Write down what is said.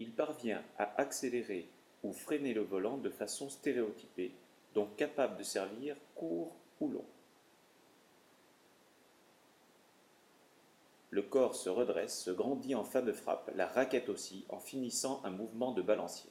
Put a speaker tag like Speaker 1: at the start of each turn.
Speaker 1: Il parvient à accélérer ou freiner le volant de façon stéréotypée, donc capable de servir court ou long. Le corps se redresse, se grandit en fin de frappe, la raquette aussi, en finissant un mouvement de balancier.